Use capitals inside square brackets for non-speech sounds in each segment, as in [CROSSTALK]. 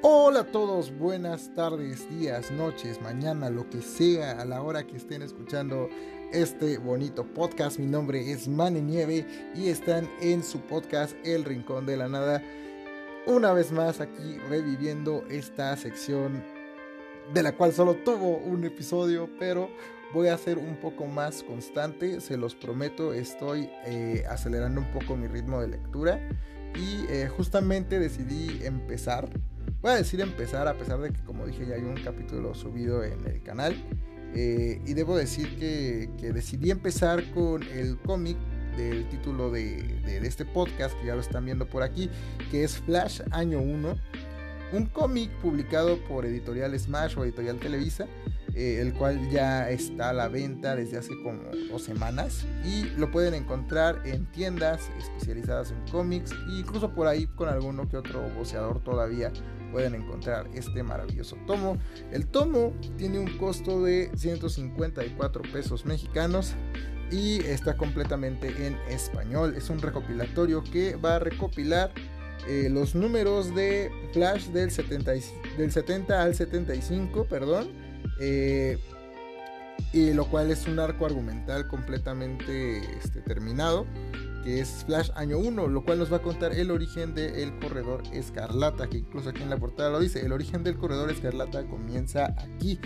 Hola a todos, buenas tardes, días, noches, mañana, lo que sea, a la hora que estén escuchando este bonito podcast. Mi nombre es Mane Nieve y están en su podcast El Rincón de la Nada. Una vez más aquí reviviendo esta sección de la cual solo tuvo un episodio, pero voy a ser un poco más constante, se los prometo, estoy eh, acelerando un poco mi ritmo de lectura y eh, justamente decidí empezar Voy a decir empezar, a pesar de que, como dije, ya hay un capítulo subido en el canal. Eh, y debo decir que, decidí empezar con el cómic del título de, de, este podcast, que ya lo están viendo por aquí, que es Flash Año 1. Un cómic publicado por Editorial Smash o Editorial Televisa, eh, el cual ya está a la venta desde hace como dos semanas y lo pueden encontrar en tiendas especializadas en cómics e incluso por ahí con alguno que otro boceador todavía pueden encontrar este maravilloso tomo. El tomo tiene un costo de 154 pesos mexicanos y está completamente en español. Es un recopilatorio que va a recopilar eh, los números de Flash del 70, del 70 al 75, perdón. Eh, y lo cual es un arco argumental completamente este, terminado que es Flash año 1, lo cual nos va a contar el origen del corredor escarlata, que incluso aquí en la portada lo dice, el origen del corredor escarlata comienza aquí.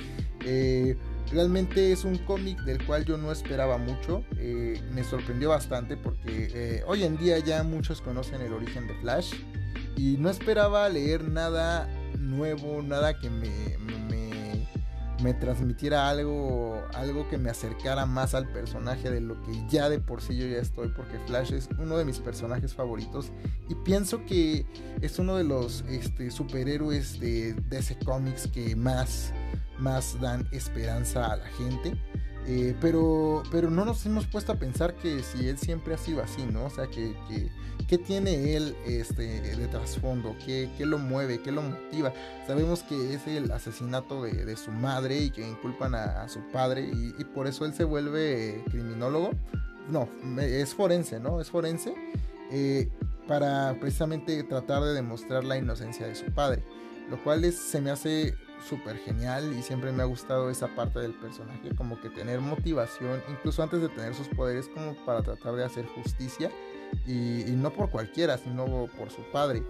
Eh, realmente es un cómic del cual yo no esperaba mucho, eh, me sorprendió bastante porque eh, hoy en día ya muchos conocen el origen de Flash y no esperaba leer nada nuevo, nada que me transmitiera algo, algo que me acercara más al personaje de lo que ya de por sí yo ya estoy, porque Flash es uno de mis personajes favoritos y pienso que es uno de los este, superhéroes de DC Comics que más, más dan esperanza a la gente. Eh, pero, pero no nos hemos puesto a pensar que si él siempre ha sido así, ¿no? O sea, que, que, tiene él este, de trasfondo, ¿Qué, lo mueve, qué lo motiva. Sabemos que es el asesinato de, su madre y que inculpan a, su padre y, por eso él se vuelve criminólogo. No, es forense, ¿no? Es forense eh, para precisamente tratar de demostrar la inocencia de su padre, lo cual se me hace súper genial y siempre me ha gustado esa parte del personaje, como que tener motivación, incluso antes de tener sus poderes, como para tratar de hacer justicia y, no por cualquiera, sino por su padre.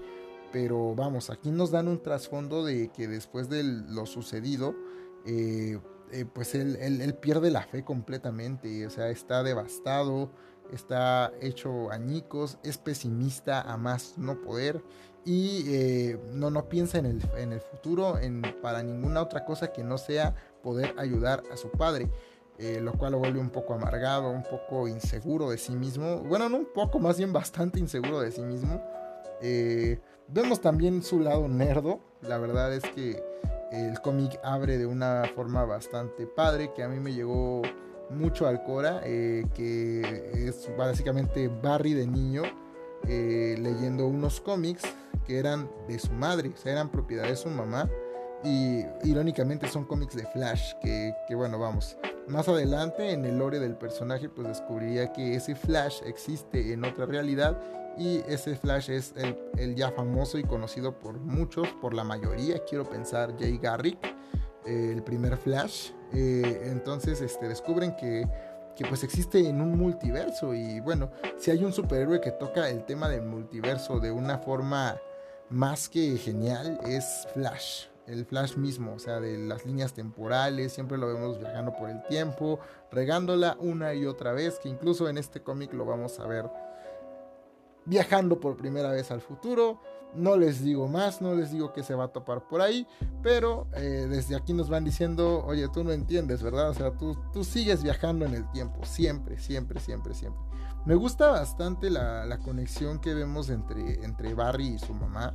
Pero vamos, aquí nos dan un trasfondo de que después de lo sucedido, eh, eh, pues él, él, pierde la fe completamente, o sea, está devastado, está hecho añicos, es pesimista a más no poder y eh, no, no piensa en el, en el futuro en, para ninguna otra cosa que no sea poder ayudar a su padre. Eh, lo cual lo vuelve un poco amargado, un poco inseguro de sí mismo. Bueno, no un poco, más bien bastante inseguro de sí mismo. Eh, vemos también su lado nerdo. La verdad es que el cómic abre de una forma bastante padre, que a mí me llegó mucho al Cora, que es básicamente Barry de niño, leyendo unos cómics que eran de su madre, o sea, eran propiedad de su mamá. Y irónicamente son cómics de Flash, que, bueno, vamos. Más adelante en el lore del personaje pues descubriría que ese Flash existe en otra realidad y ese Flash es el, ya famoso y conocido por muchos, por la mayoría, quiero pensar, Jay Garrick, el primer Flash. Eh, entonces este, descubren que que pues existe en un multiverso y bueno, si hay un superhéroe que toca el tema del multiverso de una forma más que genial es Flash, el Flash mismo, o sea, de las líneas temporales, siempre lo vemos viajando por el tiempo, regándola una y otra vez, que incluso en este cómic lo vamos a ver viajando por primera vez al futuro. No les digo más, no les digo que se va a topar por ahí, pero eh, desde aquí nos van diciendo, oye, tú no entiendes, ¿verdad? O sea, tú, tú sigues viajando en el tiempo, siempre, siempre, siempre, siempre. Me gusta bastante la, conexión que vemos entre, entre Barry y su mamá.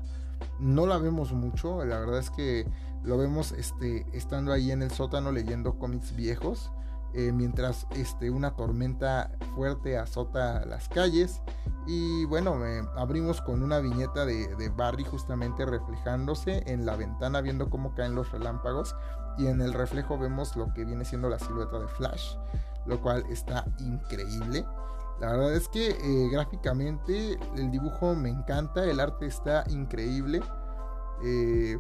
No la vemos mucho, la verdad es que lo vemos este, estando ahí en el sótano leyendo cómics viejos. Eh, mientras este, una tormenta fuerte azota las calles. Y bueno, abrimos con una viñeta de, de, Barry justamente reflejándose en la ventana, viendo cómo caen los relámpagos. Y en el reflejo vemos lo que viene siendo la silueta de Flash, lo cual está increíble. La verdad es que eh, gráficamente el dibujo me encanta, el arte está increíble. Eh,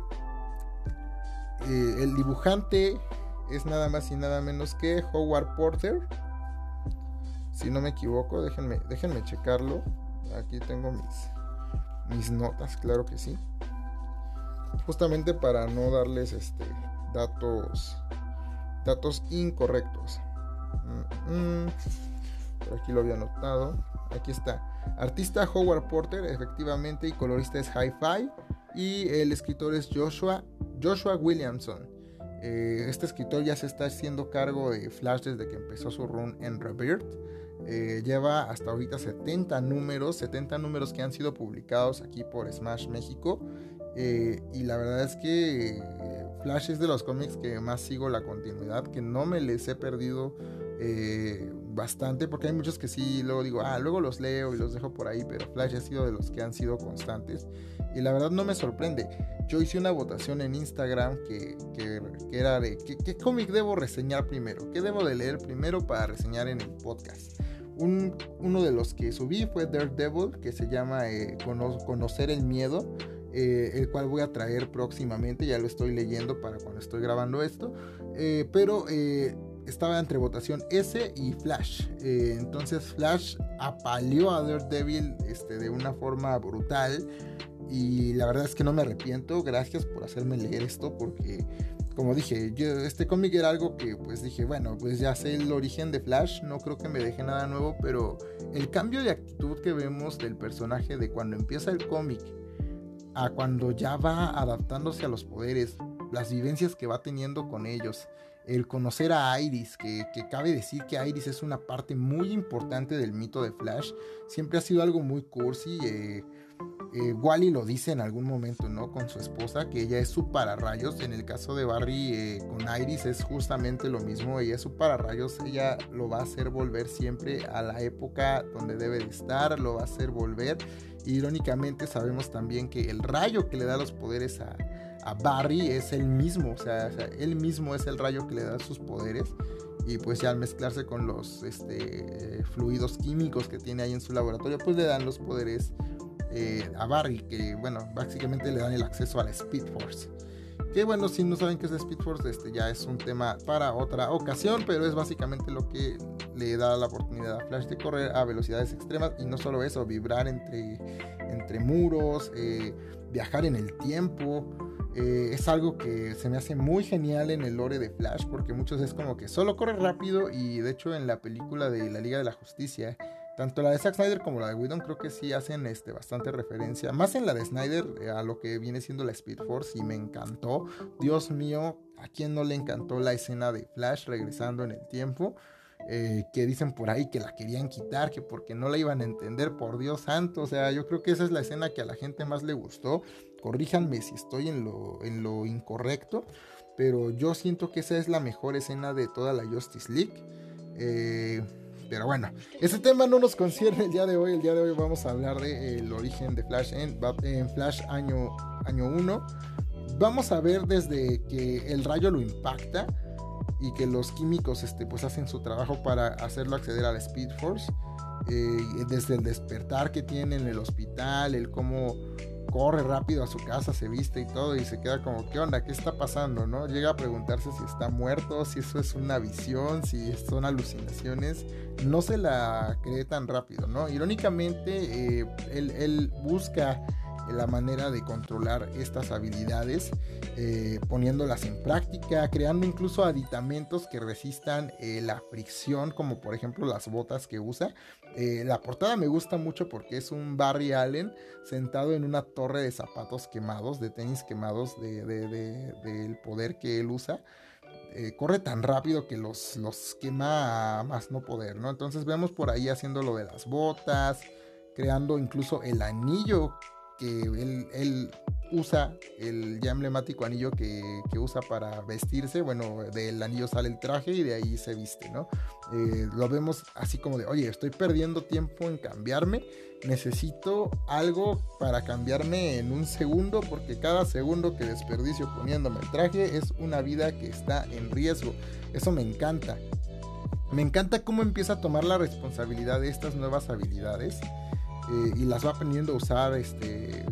eh, el dibujante es nada más y nada menos que Howard Porter. Si no me equivoco, déjenme, déjenme checarlo. Aquí tengo mis, notas, claro que sí. Justamente para no darles este, datos, datos incorrectos. Mm, mm. Aquí lo había notado. Aquí está. Artista Howard Porter, efectivamente, y colorista es Hi-Fi. Y el escritor es Joshua, Joshua Williamson. Eh, este escritor ya se está haciendo cargo de Flash desde que empezó su run en Rebirth. Eh, lleva hasta ahorita 70 números, 70 números que han sido publicados aquí por Smash México. Eh, y la verdad es que Flash es de los cómics que más sigo la continuidad, que no me les he perdido bastante, porque hay muchos que sí, luego digo, ah, luego los leo y los dejo por ahí, pero Flash ha sido de los que han sido constantes. Y la verdad no me sorprende. Yo hice una votación en Instagram que, era de, ¿qué, cómic debo reseñar primero? ¿Qué debo de leer primero para reseñar en el podcast? uno de los que subí fue Daredevil, que se llama eh, Conocer el Miedo. Eh, el cual voy a traer próximamente, ya lo estoy leyendo para cuando estoy grabando esto, eh, pero estaba entre votación ese y Flash. Eh, entonces Flash apaleó a Daredevil este, de una forma brutal. Y la verdad es que no me arrepiento. Gracias por hacerme leer esto. Porque, como dije, yo, este cómic era algo que pues dije, bueno, pues ya sé el origen de Flash. No creo que me deje nada nuevo. Pero el cambio de actitud que vemos del personaje de cuando empieza el cómic a cuando ya va adaptándose a los poderes. Las vivencias que va teniendo con ellos el conocer a Iris, que, cabe decir que Iris es una parte muy importante del mito de Flash, siempre ha sido algo muy cursi. Eh, eh, Wally lo dice en algún momento, ¿no? Con su esposa, que ella es su pararrayos. En el caso de Barry eh, con Iris es justamente lo mismo. Ella es su pararrayos. Ella lo va a hacer volver siempre a la época donde debe de estar. Lo va a hacer volver. Irónicamente sabemos también que el rayo que le da los poderes a, a Barry es el mismo, o sea, él mismo es el rayo que le da sus poderes. Y pues ya al mezclarse con los este, fluidos químicos que tiene ahí en su laboratorio, pues le dan los poderes eh, a Barry, que bueno, básicamente le dan el acceso a la Speed Force. Que bueno, si no saben qué es Speed Force, este ya es un tema para otra ocasión, pero es básicamente lo que le da la oportunidad a Flash de correr a velocidades extremas y no solo eso, vibrar entre, entre muros, eh, viajar en el tiempo. Eh, es algo que se me hace muy genial en el lore de Flash porque muchos es como que solo corre rápido y de hecho en la película de la Liga de la Justicia, tanto la de Zack Snyder como la de Whedon creo que sí hacen este, bastante referencia, más en la de Snyder eh, a lo que viene siendo la Speed Force y me encantó. Dios mío, ¿a quién no le encantó la escena de Flash regresando en el tiempo? Eh, que dicen por ahí que la querían quitar, que porque no la iban a entender, por Dios santo. O sea, yo creo que esa es la escena que a la gente más le gustó. Corríjanme si estoy en lo, en lo incorrecto, pero yo siento que esa es la mejor escena de toda la Justice League. Eh, pero bueno, ese tema no nos concierne el día de hoy. El día de hoy vamos a hablar del origen de Flash en, en Flash año, año 1. Vamos a ver desde que el rayo lo impacta y que los químicos este, pues hacen su trabajo para hacerlo acceder a la Speed Force. Eh, desde el despertar que tiene en el hospital, el cómo corre rápido a su casa, se viste y todo y se queda como, ¿qué onda? ¿Qué está pasando? ¿no? Llega a preguntarse si está muerto, si eso es una visión, si son alucinaciones. No se la cree tan rápido, ¿no? Irónicamente, eh, él, él busca la manera de controlar estas habilidades, eh, poniéndolas en práctica, creando incluso aditamentos que resistan eh, la fricción, como por ejemplo las botas que usa. Eh, la portada me gusta mucho porque es un Barry Allen sentado en una torre de zapatos quemados, de tenis quemados, del poder que él usa. corre tan rápido que los, los quema a más no poder, ¿no? Entonces vemos por ahí haciendo lo de las botas, creando incluso el anillo que él, usa el ya emblemático anillo que, usa para vestirse. Bueno, del anillo sale el traje y de ahí se viste, ¿no? Eh, lo vemos así como de, oye, estoy perdiendo tiempo en cambiarme. Necesito algo para cambiarme en un segundo porque cada segundo que desperdicio poniéndome el traje es una vida que está en riesgo. Eso me encanta. Me encanta cómo empieza a tomar la responsabilidad de estas nuevas habilidades y las va aprendiendo a usar este,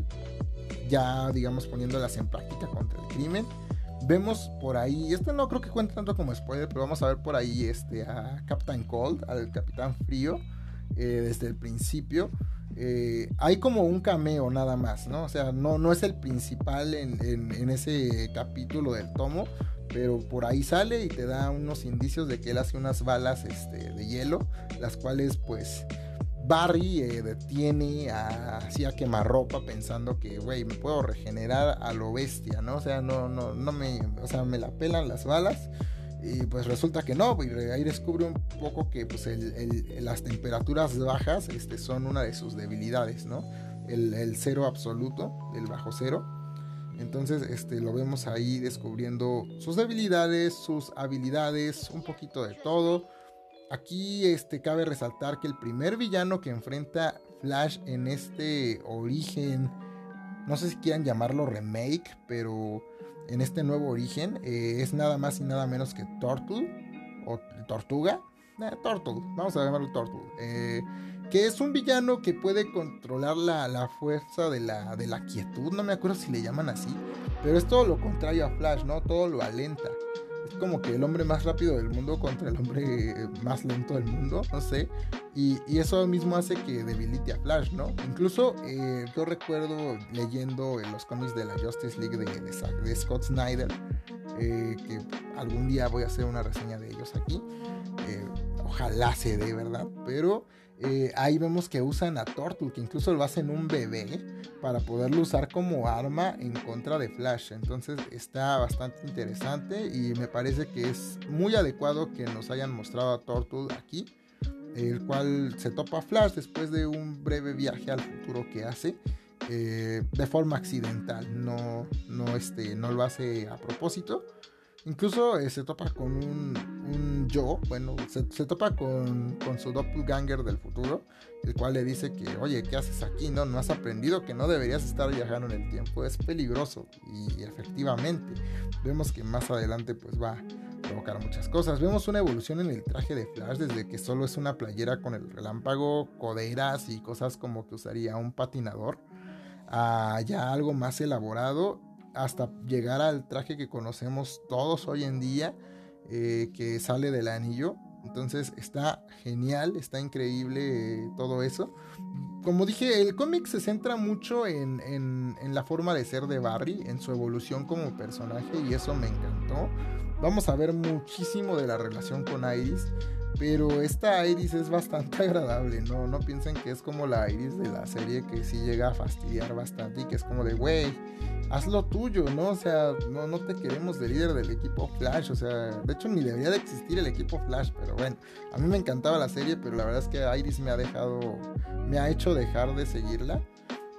ya digamos poniéndolas en práctica contra el crimen. Vemos por ahí, esto no creo que cuente tanto como spoiler, pero vamos a ver por ahí este, a Captain Cold, al Capitán Frío, eh, desde el principio. Eh, hay como un cameo nada más, ¿no? O sea, no, no es el principal en, en, ese capítulo del tomo, pero por ahí sale y te da unos indicios de que él hace unas balas este, de hielo, las cuales pues Barry eh, detiene a, así quemarropa pensando que, güey, me puedo regenerar a lo bestia, ¿no? O sea, no, no, no me, o sea, me la pelan las balas. Y pues resulta que no, y ahí descubre un poco que pues las temperaturas bajas este, son una de sus debilidades, ¿no? El, cero absoluto, el bajo cero. Entonces este, lo vemos ahí descubriendo sus debilidades, sus habilidades, un poquito de todo. Aquí este, cabe resaltar que el primer villano que enfrenta Flash en este origen, no sé si quieran llamarlo remake, pero en este nuevo origen eh, es nada más y nada menos que Tortul o Tortuga. Eh, Tortul, vamos a llamarlo Tortul. Eh, que es un villano que puede controlar la, la fuerza de la, de la quietud, no me acuerdo si le llaman así, pero es todo lo contrario a Flash, ¿no? Todo lo alenta es como que el hombre más rápido del mundo contra el hombre más lento del mundo, no sé. Y, eso mismo hace que debilite a Flash, ¿no? Incluso eh, yo recuerdo leyendo en los cómics de la Justice League de, Scott Snyder, eh, que algún día voy a hacer una reseña de ellos aquí. Eh, ojalá se dé, ¿verdad? Pero eh, ahí vemos que usan a Tortul, que incluso lo hacen un bebé para poderlo usar como arma en contra de Flash. Entonces está bastante interesante y me parece que es muy adecuado que nos hayan mostrado a Tortul aquí, el cual se topa a Flash después de un breve viaje al futuro que hace. Eh, de forma accidental, no, no, este, no lo hace a propósito. Incluso eh, se topa con un, yo, bueno, se, topa con, su doppelganger del futuro, el cual le dice que, oye, ¿qué haces aquí? No, no has aprendido que no deberías estar viajando en el tiempo, es peligroso. Y efectivamente, vemos que más adelante pues va a provocar muchas cosas. Vemos una evolución en el traje de Flash desde que solo es una playera con el relámpago, coderas y cosas como que usaría un patinador, a ya algo más elaborado hasta llegar al traje que conocemos todos hoy en día, eh, que sale del anillo. Entonces está genial, está increíble eh, todo eso. Como dije, el cómic se centra mucho en, en, la forma de ser de Barry, en su evolución como personaje y eso me encantó. Vamos a ver muchísimo de la relación con Iris. Pero esta Iris es bastante [LAUGHS] agradable, ¿no? No piensen que es como la Iris de la serie que sí llega a fastidiar bastante y que es como de, güey, haz lo tuyo, ¿no? O sea, no, no te queremos de líder del equipo Flash, o sea, de hecho ni debería de existir el equipo Flash, pero bueno, a mí me encantaba la serie, pero la verdad es que Iris me ha dejado, me ha hecho dejar de seguirla.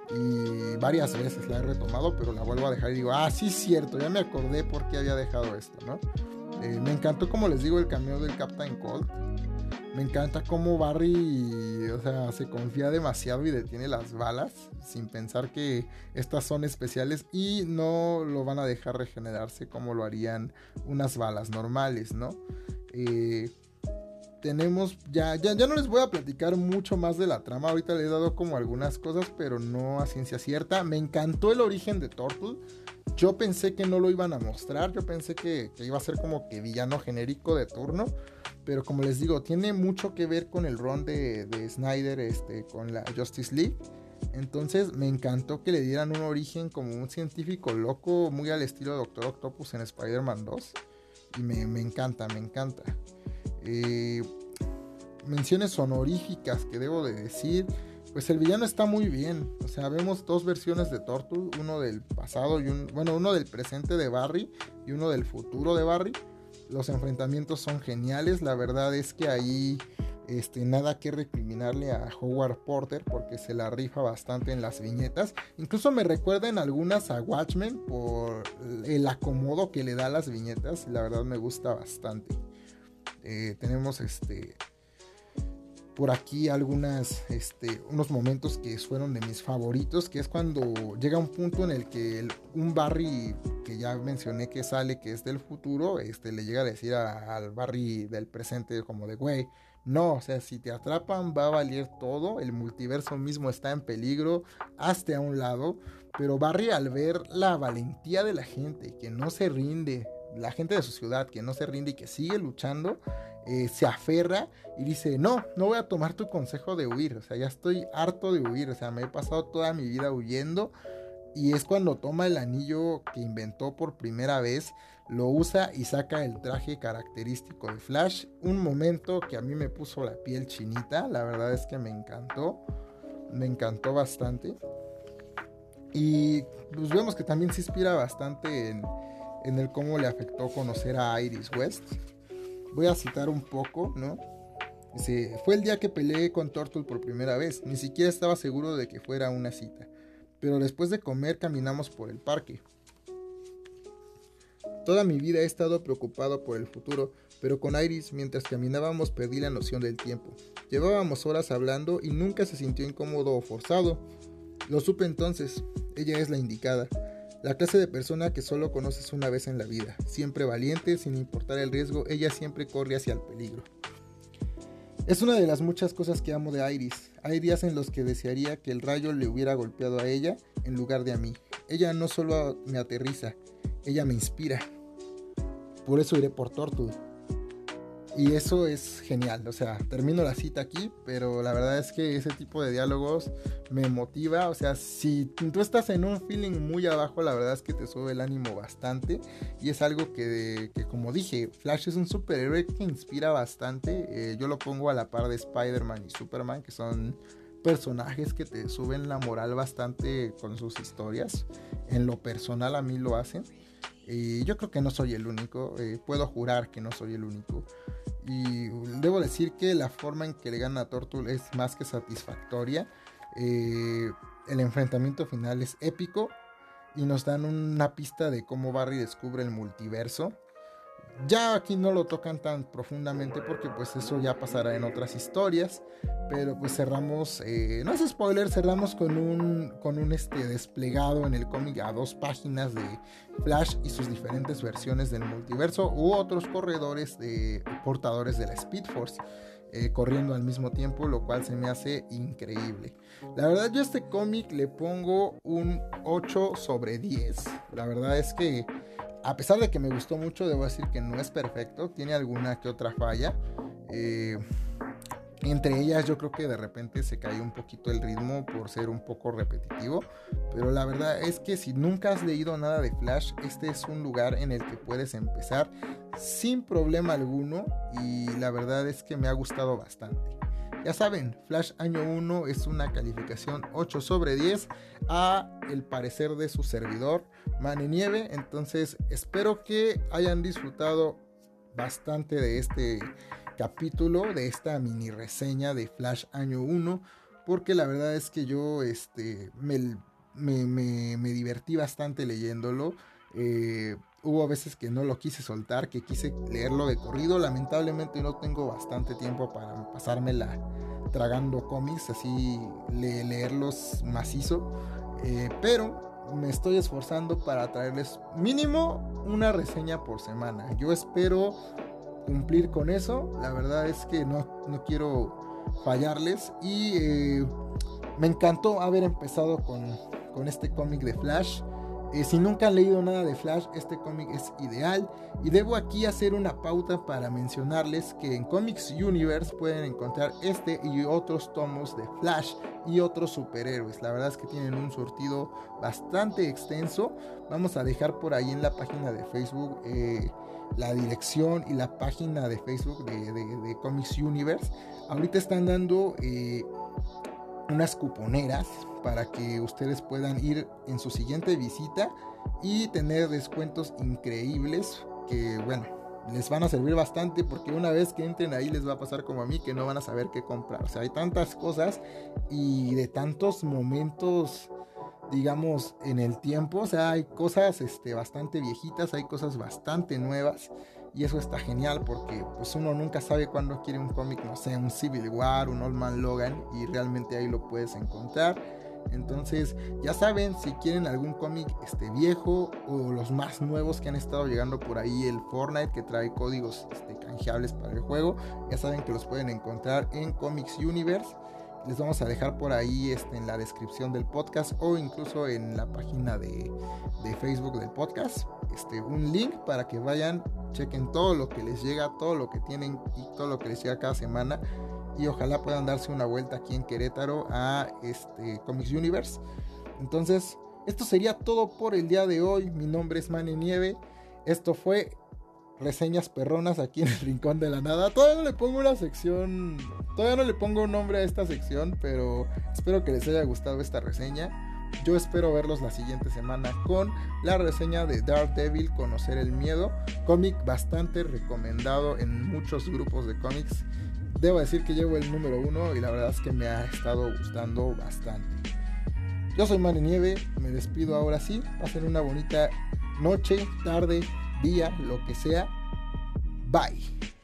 Y varias veces la he retomado, pero la vuelvo a dejar y digo, ah, sí, cierto, ya me acordé por qué había dejado esto, ¿no? Eh, me encantó, como les digo, el cameo del Captain Cold. Me encanta cómo Barry, o sea, se confía demasiado y detiene las balas sin pensar que estas son especiales y no lo van a dejar regenerarse como lo harían unas balas normales, ¿no? Eh, tenemos, ya, ya, ya no les voy a platicar mucho más de la trama, ahorita les he dado como algunas cosas, pero no a ciencia cierta. Me encantó el origen de Tortle. Yo pensé que no lo iban a mostrar, yo pensé que, iba a ser como que villano genérico de turno, pero como les digo, tiene mucho que ver con el run de, Snyder este, con la Justice League. Entonces me encantó que le dieran un origen como un científico loco, muy al estilo de Doctor Octopus en Spider-Man 2. Y me, encanta, me encanta. Eh, menciones honoríficas que debo de decir. Pues el villano está muy bien. O sea, vemos dos versiones de Tortul, uno del pasado y bueno, uno del presente de Barry y uno del futuro de Barry. Los enfrentamientos son geniales. La verdad es que ahí este, nada que recriminarle a Howard Porter porque se la rifa bastante en las viñetas. Incluso me recuerdan algunas a Watchmen por el acomodo que le da a las viñetas. La verdad me gusta bastante. Eh, tenemos este por aquí algunas, este, unos momentos que fueron de mis favoritos, que es cuando llega un punto en el que un Barry que ya mencioné que sale, que es del futuro, este, le llega a decir al Barry del presente como de, güey, no, o sea, si te atrapan va a valer todo, el multiverso mismo está en peligro, hazte a un lado, Pero Barry al ver la valentía de la gente que no se rinde, la gente de su ciudad que no se rinde y que sigue luchando, eh, se aferra y dice, no, no voy a tomar tu consejo de huir, o sea, ya estoy harto de huir, o sea, me he pasado toda mi vida huyendo y es cuando toma el anillo que inventó por primera vez, lo usa y saca el traje característico de Flash, un momento que a mí me puso la piel chinita, la verdad es que me encantó, me encantó bastante. Y pues vemos que también se inspira bastante en, en el cómo le afectó conocer a Iris West voy a citar un poco, ¿no? Dice, fue el día que peleé con Tortul por primera vez, ni siquiera estaba seguro de que fuera una cita, pero después de comer caminamos por el parque. Toda mi vida he estado preocupado por el futuro, pero con Iris mientras caminábamos perdí la noción del tiempo. Llevábamos horas hablando y nunca se sintió incómodo o forzado. Lo supe entonces, ella es la indicada. La clase de persona que solo conoces una vez en la vida, siempre valiente, sin importar el riesgo, ella siempre corre hacia el peligro. Es una de las muchas cosas que amo de Iris. Hay días en los que desearía que el rayo le hubiera golpeado a ella en lugar de a mí. Ella no solo me aterriza, ella me inspira. Por eso iré por Tortuga. Y eso es genial, o sea, termino la cita aquí, pero la verdad es que ese tipo de diálogos me motiva, o sea, si tú estás en un feeling muy abajo, la verdad es que te sube el ánimo bastante y es algo que, como dije, Flash es un superhéroe que inspira bastante, eh, yo lo pongo a la par de Spider-Man y Superman, que son personajes que te suben la moral bastante con sus historias, en lo personal a mí lo hacen. Y yo creo que no soy el único, eh, puedo jurar que no soy el único. Y debo decir que la forma en que le gana a Tortul es más que satisfactoria. Eh, el enfrentamiento final es épico y nos dan una pista de cómo Barry descubre el multiverso. Ya aquí no lo tocan tan profundamente porque pues eso ya pasará en otras historias. Pero pues cerramos, eh, no es spoiler, cerramos con un, con un este desplegado en el cómic a dos páginas de Flash y sus diferentes versiones del multiverso u otros corredores de portadores de la Speed Force. Eh, corriendo al mismo tiempo, lo cual se me hace increíble. La verdad yo a este cómic le pongo un 8 sobre 10. La verdad es que a pesar de que me gustó mucho, debo decir que no es perfecto, tiene alguna que otra falla. Eh, entre ellas yo creo que de repente se cae un poquito el ritmo por ser un poco repetitivo, pero la verdad es que si nunca has leído nada de Flash, este es un lugar en el que puedes empezar sin problema alguno y la verdad es que me ha gustado bastante. Ya saben, Flash año 1 es una calificación 8 sobre 10 a el parecer de su servidor, Mane Nieve. Entonces espero que hayan disfrutado bastante de este capítulo, de esta mini reseña de Flash año 1. Porque la verdad es que yo este, me, me, divertí bastante leyéndolo. Eh, hubo veces que no lo quise soltar, que quise leerlo de corrido. Lamentablemente no tengo bastante tiempo para pasármela tragando cómics, así leerlos macizo. Eh, pero me estoy esforzando para traerles mínimo una reseña por semana. Yo espero cumplir con eso. La verdad es que no, no quiero fallarles. Y eh, me encantó haber empezado con, con este cómic de Flash. Eh, si nunca han leído nada de Flash, este cómic es ideal. Y debo aquí hacer una pauta para mencionarles que en Comics Universe pueden encontrar este y otros tomos de Flash y otros superhéroes. La verdad es que tienen un surtido bastante extenso. Vamos a dejar por ahí en la página de Facebook eh, la dirección y la página de Facebook de, Comics Universe. Ahorita están dando... Eh, unas cuponeras para que ustedes puedan ir en su siguiente visita y tener descuentos increíbles que bueno les van a servir bastante porque una vez que entren ahí les va a pasar como a mí que no van a saber qué comprar. O sea hay tantas cosas y de tantos momentos digamos en el tiempo o sea hay cosas este bastante viejitas hay cosas bastante nuevas y eso está genial porque pues uno nunca sabe cuándo quiere un cómic, no sé, un Civil War, un Old Man Logan y realmente ahí lo puedes encontrar. Entonces, ya saben, si quieren algún cómic este, viejo o los más nuevos que han estado llegando por ahí, el Fortnite que trae códigos este, canjeables para el juego, ya saben que los pueden encontrar en Comics Universe. Les vamos a dejar por ahí este, en la descripción del podcast o incluso en la página de, de Facebook del podcast este, un link para que vayan, chequen todo lo que les llega, todo lo que tienen y todo lo que les llega cada semana y ojalá puedan darse una vuelta aquí en Querétaro a este Comics Universe. Entonces, esto sería todo por el día de hoy. Mi nombre es Mane Nieve. Esto fue reseñas perronas aquí en el Rincón de la Nada. Todavía no le pongo una sección, todavía no le pongo un nombre a esta sección, pero espero que les haya gustado esta reseña. Yo espero verlos la siguiente semana con la reseña de Devil Conocer el Miedo, cómic bastante recomendado en muchos grupos de cómics. Debo decir que llevo el número uno y la verdad es que me ha estado gustando bastante. Yo soy Mane Nieve, me despido ahora sí. Pasen una bonita noche, tarde, día, lo que sea. Bye.